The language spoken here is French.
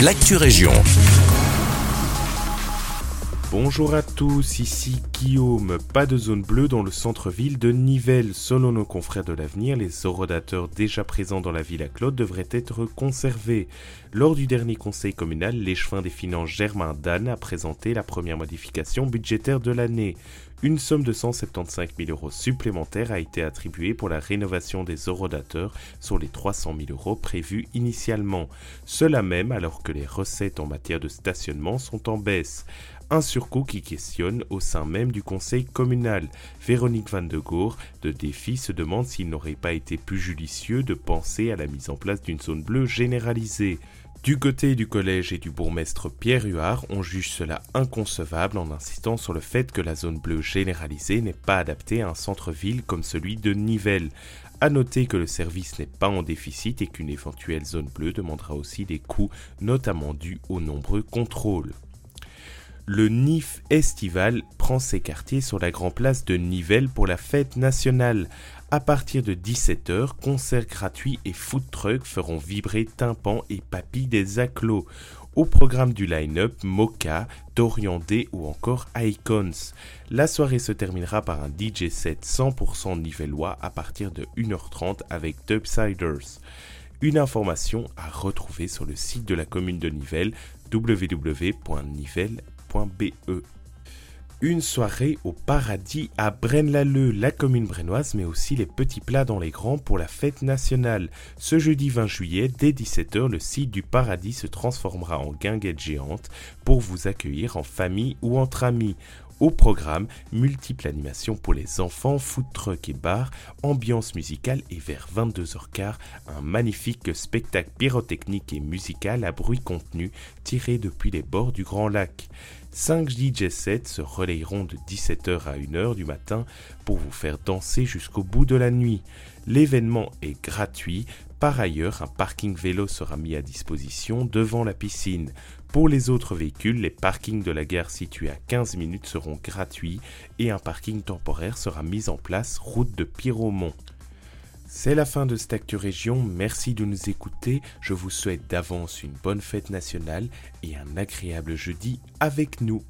l'actu région. Bonjour à tous, ici Guillaume. Pas de zone bleue dans le centre-ville de Nivelles. Selon nos confrères de l'avenir, les orodateurs déjà présents dans la ville à Claude devraient être conservés. Lors du dernier conseil communal, l'échevin des finances Germain Dan a présenté la première modification budgétaire de l'année. Une somme de 175 000 euros supplémentaires a été attribuée pour la rénovation des orodateurs sur les 300 000 euros prévus initialement. Cela même alors que les recettes en matière de stationnement sont en baisse. Un surcoût qui questionne au sein même du conseil communal. Véronique Van de Goor de Défi se demande s'il n'aurait pas été plus judicieux de penser à la mise en place d'une zone bleue généralisée. Du côté du collège et du bourgmestre Pierre Huard, on juge cela inconcevable en insistant sur le fait que la zone bleue généralisée n'est pas adaptée à un centre-ville comme celui de Nivelles. À noter que le service n'est pas en déficit et qu'une éventuelle zone bleue demandera aussi des coûts, notamment dus aux nombreux contrôles. Le NIF estival prend ses quartiers sur la Grand Place de Nivelles pour la fête nationale. À partir de 17h, concerts gratuits et food trucks feront vibrer tympans et papilles des acclos. Au programme du line-up, Mocha, Dorian D ou encore Icons. La soirée se terminera par un DJ set 100% nivellois à partir de 1h30 avec Dubsiders. Une information à retrouver sur le site de la commune de Nivelles www.nivelles.com une soirée au paradis à Braine-l'Alleud, la commune brennoise, mais aussi les petits plats dans les grands pour la fête nationale. Ce jeudi 20 juillet, dès 17h, le site du paradis se transformera en guinguette géante pour vous accueillir en famille ou entre amis. Au programme, multiples animations pour les enfants, food truck et bar, ambiance musicale et vers 22h15, un magnifique spectacle pyrotechnique et musical à bruit contenu tiré depuis les bords du Grand Lac. 5 DJ sets se relayeront de 17h à 1h du matin pour vous faire danser jusqu'au bout de la nuit. L'événement est gratuit. Par ailleurs, un parking vélo sera mis à disposition devant la piscine. Pour les autres véhicules, les parkings de la gare situés à 15 minutes seront gratuits et un parking temporaire sera mis en place route de Pyromont. C'est la fin de cette merci de nous écouter, je vous souhaite d'avance une bonne fête nationale et un agréable jeudi avec nous.